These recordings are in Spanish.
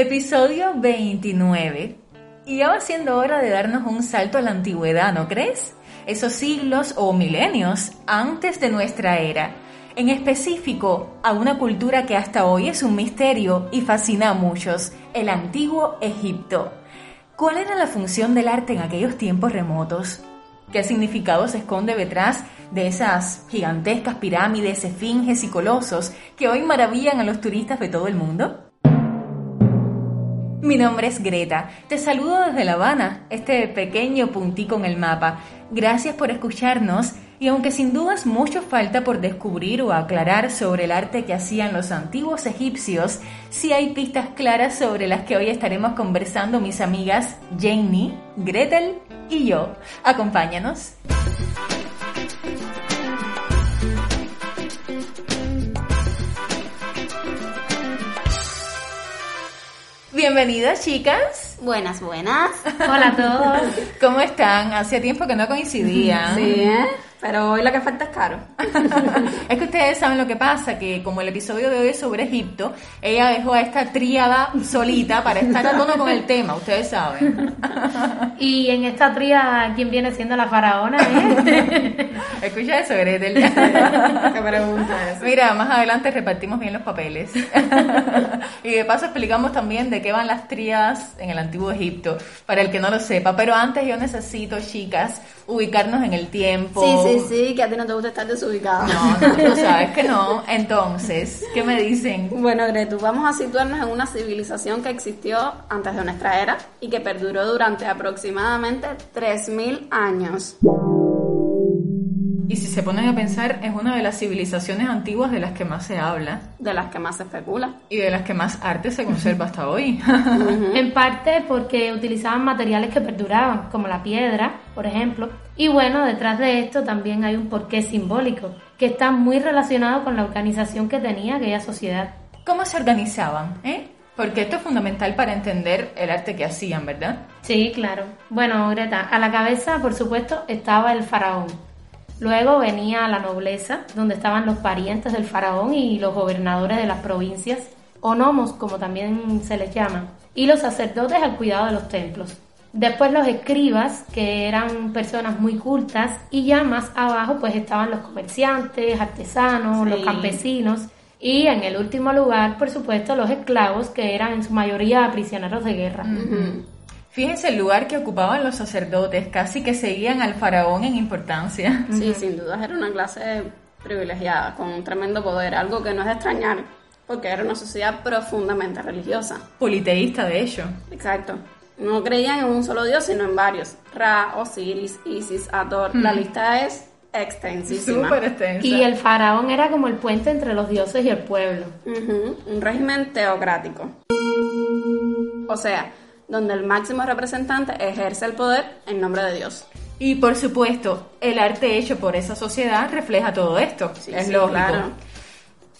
Episodio 29. Y ya va siendo hora de darnos un salto a la antigüedad, ¿no crees? Esos siglos o milenios antes de nuestra era. En específico, a una cultura que hasta hoy es un misterio y fascina a muchos, el antiguo Egipto. ¿Cuál era la función del arte en aquellos tiempos remotos? ¿Qué significado se esconde detrás de esas gigantescas pirámides, esfinges y colosos que hoy maravillan a los turistas de todo el mundo? Mi nombre es Greta. Te saludo desde La Habana, este pequeño puntico en el mapa. Gracias por escucharnos y aunque sin dudas mucho falta por descubrir o aclarar sobre el arte que hacían los antiguos egipcios, sí hay pistas claras sobre las que hoy estaremos conversando mis amigas Janie, Gretel y yo. Acompáñanos. Bienvenidas, chicas. Buenas, buenas. Hola a todos. ¿Cómo están? Hacía tiempo que no coincidían. Sí, ¿eh? Pero hoy lo que falta es caro. es que ustedes saben lo que pasa, que como el episodio de hoy es sobre Egipto, ella dejó a esta tríada solita para estar a tono con el tema, ustedes saben. y en esta tríada, ¿quién viene siendo la faraona? Eh? Escucha eso, Gretel. ¿Qué pregunta es? Mira, más adelante repartimos bien los papeles. y de paso explicamos también de qué van las tríadas en el antiguo Egipto, para el que no lo sepa. Pero antes yo necesito, chicas, ubicarnos en el tiempo. Sí, sí, sí, que a ti no te gusta estar desubicado. No, no, tú sabes que no. Entonces, ¿qué me dicen? Bueno, Gretu, vamos a situarnos en una civilización que existió antes de nuestra era y que perduró durante aproximadamente 3.000 años. Y si se ponen a pensar, es una de las civilizaciones antiguas de las que más se habla. De las que más se especula. Y de las que más arte se conserva hasta hoy. En parte porque utilizaban materiales que perduraban, como la piedra, por ejemplo. Y bueno, detrás de esto también hay un porqué simbólico, que está muy relacionado con la organización que tenía aquella sociedad. ¿Cómo se organizaban? Eh? Porque esto es fundamental para entender el arte que hacían, ¿verdad? Sí, claro. Bueno, Greta, a la cabeza, por supuesto, estaba el faraón Luego venía la nobleza, donde estaban los parientes del faraón y los gobernadores de las provincias, o nomos, como también se les llama, y los sacerdotes al cuidado de los templos. Después los escribas, que eran personas muy cultas, y ya más abajo pues estaban los comerciantes, artesanos, los campesinos, y en el último lugar, por supuesto, los esclavos, que eran en su mayoría prisioneros de guerra. Fíjense el lugar que ocupaban los sacerdotes, casi que seguían al faraón en importancia. Sí, sin duda era una clase privilegiada, con un tremendo poder, algo que no es de extrañar, porque era una sociedad profundamente religiosa. Politeísta, de hecho. Exacto. No creían en un solo dios, sino en varios. Ra, Osiris, Isis, Ator. La lista es extensísima. Súper extensa. Y el faraón era como el puente entre los dioses y el pueblo. Un régimen teocrático. O sea, donde el máximo representante ejerce el poder en nombre de Dios. Y por supuesto, el arte hecho por esa sociedad refleja todo esto. es lógico.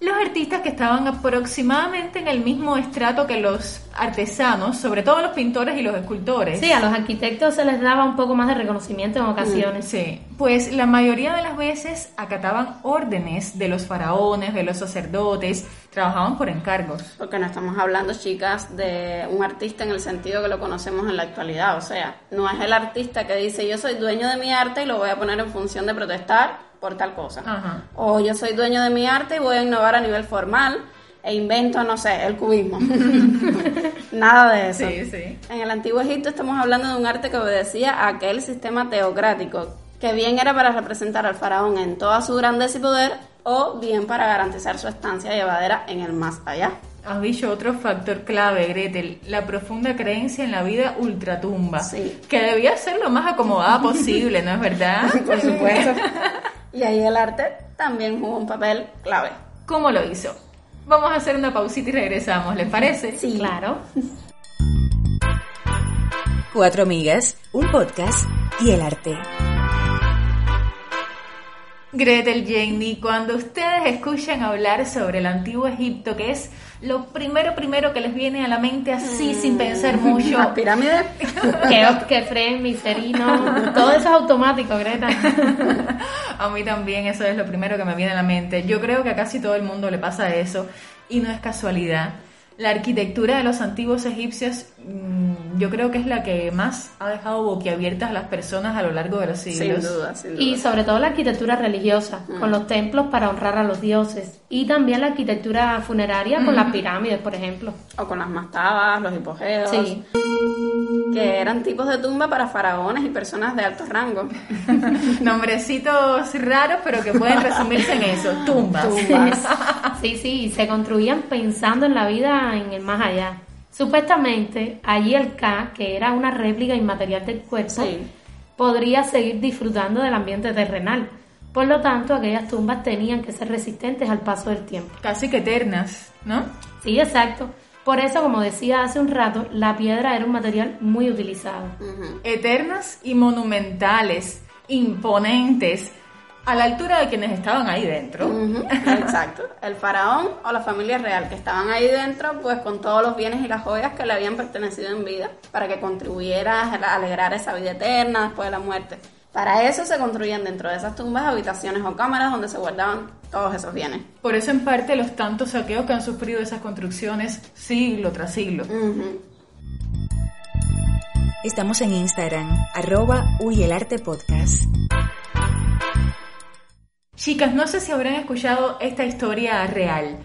Los artistas que estaban aproximadamente en el mismo estrato que los artesanos, sobre todo los pintores y los escultores. Sí, a los arquitectos se les daba un poco más de reconocimiento en ocasiones. sí, pues la mayoría de las veces acataban órdenes de los faraones, de los sacerdotes, trabajaban por encargos. Porque no estamos hablando, chicas, de un artista en el sentido que lo conocemos en la actualidad. O sea, no es el artista que dice yo soy dueño de mi arte y lo voy a poner en función de protestar por tal cosa. O yo soy dueño de mi arte y voy a innovar a nivel formal e invento, no sé, el cubismo. Nada de eso. Sí, sí. En el antiguo Egipto estamos hablando de un arte que obedecía a aquel sistema teocrático, que bien era para representar al faraón en toda su grandeza y poder, o bien para garantizar su estancia llevadera en el más allá. Has dicho otro factor clave, Gretel, la profunda creencia en la vida ultratumba, sí. que debía ser lo más acomodada posible, ¿no es verdad? Por supuesto. Y ahí el arte también jugó un papel clave. cómo lo hizo. Vamos a hacer una pausita y regresamos, ¿les parece? Sí, claro. Cuatro amigas, un podcast y el arte. Gretel Jenny, cuando ustedes escuchan hablar sobre el antiguo Egipto, que es lo primero primero que les viene a la mente así sin mm. pensar mucho. La pirámide. que Fren, Miserino, todo eso es automático, Greta. a mí también eso es lo primero que me viene a la mente. Yo creo que a casi todo el mundo le pasa eso y no es casualidad. La arquitectura de los antiguos egipcios mm, yo creo que es la que más ha dejado boquiabiertas a las personas a lo largo de los siglos. Sin duda, sin duda. Y sobre todo la arquitectura religiosa, mm. con los templos para honrar a los dioses. Y también la arquitectura funeraria con las pirámides, por ejemplo. O con las mastabas, los hipogeos. Sí. Que eran tipos de tumba para faraones y personas de alto rango. Nombrecitos raros, pero que pueden resumirse en eso, tumbas. tumbas. sí, sí, se construían pensando en la vida en el más allá. Supuestamente, allí el K, que era una réplica inmaterial del cuerpo, podría seguir disfrutando del ambiente terrenal. Por lo tanto, aquellas tumbas tenían que ser resistentes al paso del tiempo. Casi que eternas, ¿no? Sí, exacto. Por eso, como decía hace un rato, la piedra era un material muy utilizado. Eternas y monumentales, imponentes, a la altura de quienes estaban ahí dentro. exacto. El faraón o la familia real que estaban ahí dentro, pues con todos los bienes y las joyas que le habían pertenecido en vida, para que contribuyera a alegrar esa vida eterna después de la muerte. Para eso se construían dentro de esas tumbas habitaciones o cámaras donde se guardaban todos esos bienes. Por eso en parte los tantos saqueos que han sufrido esas construcciones siglo tras siglo. Estamos en Instagram, arroba Podcast. Chicas, no sé si habrán escuchado esta historia real.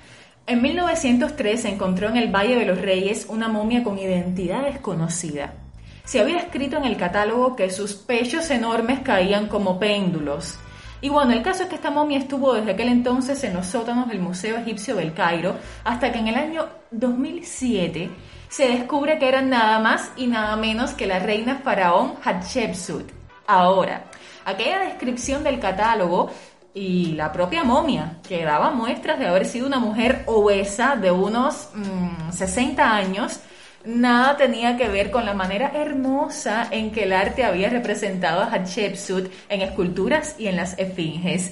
En 1903 se encontró en el Valle de los Reyes una momia con identidad desconocida. Se había escrito en el catálogo que sus pechos enormes caían como péndulos. Y bueno, el caso es que esta momia estuvo desde aquel entonces en los sótanos del Museo Egipcio del Cairo hasta que en el año 2007 se descubre que era nada más y nada menos que la reina faraón Hatshepsut. Ahora, aquella descripción del catálogo y la propia momia, que daba muestras de haber sido una mujer obesa de unos 60 mm, años, nada tenía que ver con la manera hermosa en que el arte había representado a Hatshepsut en esculturas y en las esfinges.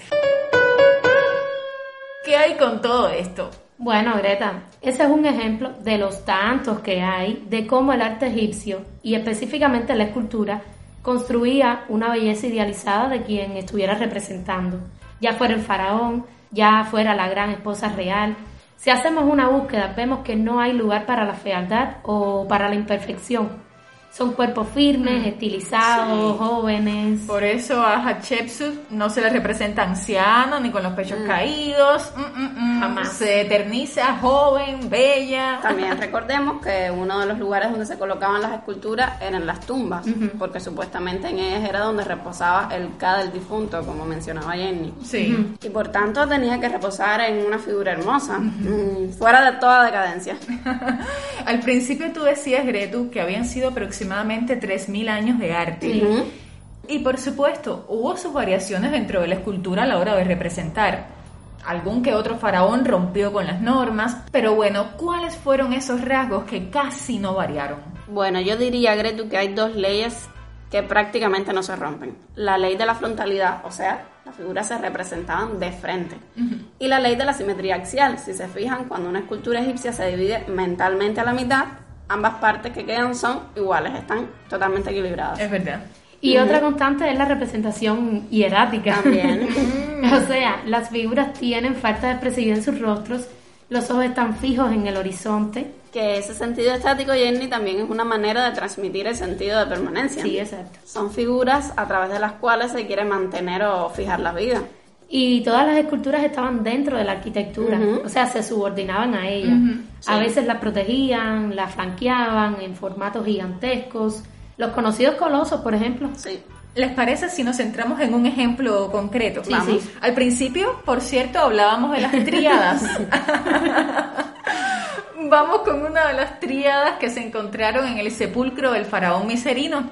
¿Qué hay con todo esto? Bueno, Greta, ese es un ejemplo de los tantos que hay de cómo el arte egipcio, y específicamente la escultura, construía una belleza idealizada de quien estuviera representando ya fuera el faraón, ya fuera la gran esposa real. Si hacemos una búsqueda, vemos que no hay lugar para la fealdad o para la imperfección son cuerpos firmes, mm. estilizados, jóvenes. Por eso a Hatshepsut no se le representa anciano ni con los pechos mm. caídos. Mm, Jamás. Se eterniza joven, bella. También recordemos que uno de los lugares donde se colocaban las esculturas eran las tumbas, porque supuestamente en ellas era donde reposaba el K del difunto, como mencionaba Jenny. Sí. Y por tanto tenía que reposar en una figura hermosa, fuera de toda decadencia. Al principio tú decías, Gretu, que habían sido aproximadamente aproximadamente 3.000 años de arte. Y por supuesto, hubo sus variaciones dentro de la escultura a la hora de representar. Algún que otro faraón rompió con las normas, pero bueno, ¿cuáles fueron esos rasgos que casi no variaron? Bueno, yo diría, Gretu, que hay dos leyes que prácticamente no se rompen. La ley de la frontalidad, o sea, las figuras se representaban de frente. Y la ley de la simetría axial. Si se fijan, cuando una escultura egipcia se divide mentalmente a la mitad, ambas partes que quedan son iguales, están totalmente equilibradas. Es verdad. Y otra constante es la representación hierática. También. o sea, las figuras tienen falta de expresividad en sus rostros, los ojos están fijos en el horizonte. Que ese sentido estático, Jenny, también es una manera de transmitir el sentido de permanencia. Sí, exacto. Son figuras a través de las cuales se quiere mantener o fijar la vida. Y todas las esculturas estaban dentro de la arquitectura, o sea, se subordinaban a ella. A veces las protegían, las flanqueaban en formatos gigantescos. Los conocidos colosos, por ejemplo. Sí. ¿Les parece si nos centramos en un ejemplo concreto? Sí, Sí. Al principio, por cierto, hablábamos de las triadas. Vamos con una de las tríadas que se encontraron en el sepulcro del faraón Miserino.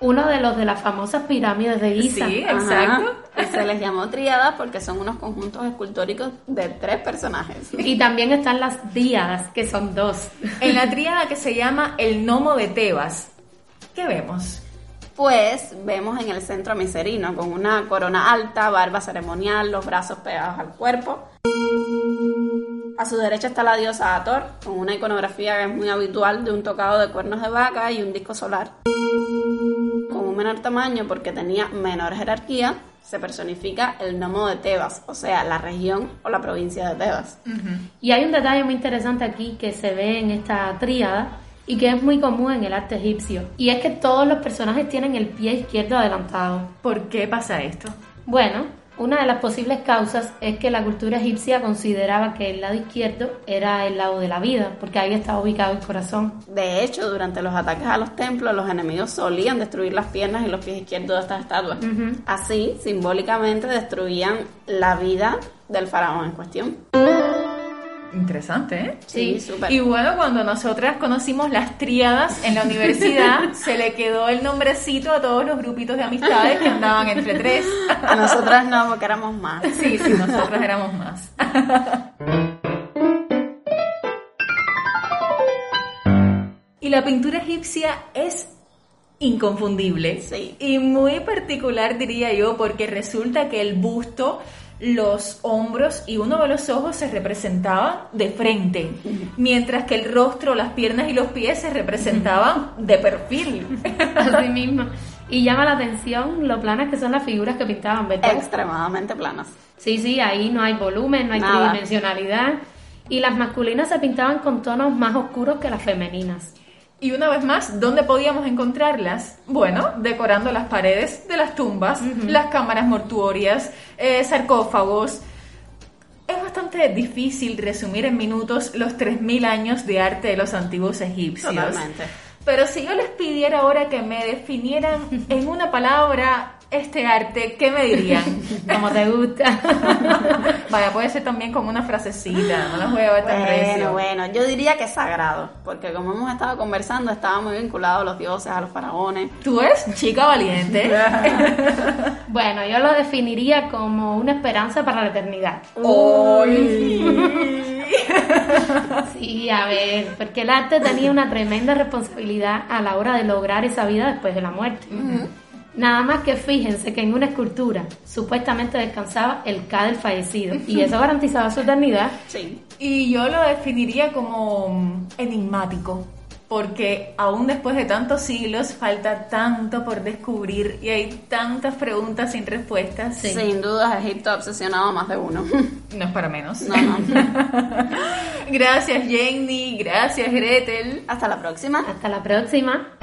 Uno de los de las famosas pirámides de Giza. Sí, exacto. se les llamó tríadas porque son unos conjuntos escultóricos de tres personajes. Y también están las díadas, que son dos. En la tríada que se llama el Nomo de Tebas, ¿qué vemos? Pues vemos en el centro a Miserino con una corona alta, barba ceremonial, los brazos pegados al cuerpo. A su derecha está la diosa Ator, con una iconografía que es muy habitual de un tocado de cuernos de vaca y un disco solar. Con un menor tamaño porque tenía menor jerarquía, se personifica el nomo de Tebas, o sea, la región o la provincia de Tebas. Y hay un detalle muy interesante aquí que se ve en esta tríada y que es muy común en el arte egipcio. Y es que todos los personajes tienen el pie izquierdo adelantado. ¿Por qué pasa esto? Bueno, una de las posibles causas es que la cultura egipcia consideraba que el lado izquierdo era el lado de la vida, porque ahí estaba ubicado el corazón. De hecho, durante los ataques a los templos, los enemigos solían destruir las piernas y los pies izquierdos de estas estatuas. Así, simbólicamente, destruían la vida del faraón en cuestión. Interesante, ¿eh? Sí, súper. Y bueno, cuando nosotras conocimos las tríadas en la universidad, se le quedó el nombrecito a todos los grupitos de amistades que andaban entre tres. A nosotras no, porque éramos más. Sí, sí, nosotras éramos más. Y la pintura egipcia es inconfundible. Sí. Y muy particular diría yo, porque resulta que el busto los hombros y uno de los ojos se representaban de frente, mientras que el rostro, las piernas y los pies se representaban de perfil. Así mismo. Y llama la atención lo planas que son las figuras que pintaban, ¿verdad? Extremadamente planas. Sí, sí, ahí no hay volumen, no hay tridimensionalidad. Y las masculinas se pintaban con tonos más oscuros que las femeninas. Y una vez más, ¿dónde podíamos encontrarlas? Bueno, decorando las paredes de las tumbas, las cámaras mortuorias, eh, sarcófagos. Es bastante difícil resumir en minutos los 3.000 años de arte de los antiguos egipcios. Totalmente. Pero si yo les pidiera ahora que me definieran en una palabra este arte, ¿qué me dirían? Como te gusta. Vaya, puede ser también como una frasecita, no las voy a ver tan Bueno, bueno, yo diría que es sagrado, porque como hemos estado conversando, estaba muy vinculado a los dioses, a los faraones. Tú eres chica valiente. bueno, yo lo definiría como una esperanza para la eternidad. sí, a ver, porque el arte tenía una tremenda responsabilidad a la hora de lograr esa vida después de la muerte. Nada más que fíjense que en una escultura supuestamente descansaba el K del fallecido y eso garantizaba su eternidad. Sí. Y yo lo definiría como enigmático, porque aún después de tantos siglos falta tanto por descubrir y hay tantas preguntas sin respuestas. Sin duda, Egipto ha obsesionado a más de uno. No es para menos. No, no. gracias Jenny, gracias Gretel. Hasta la próxima. Hasta la próxima.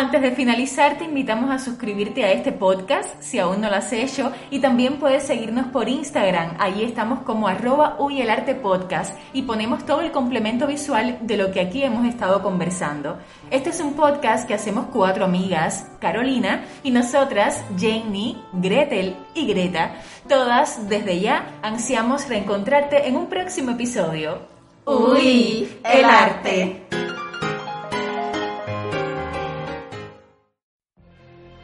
Antes de finalizar, te invitamos a suscribirte a este podcast si aún no lo has hecho y también puedes seguirnos por Instagram. Ahí estamos como arroba el arte podcast y ponemos todo el complemento visual de lo que aquí hemos estado conversando. Este es un podcast que hacemos cuatro amigas, Carolina y nosotras, Jenny, Gretel y Greta. Todas desde ya ansiamos reencontrarte en un próximo episodio. Uy, el arte.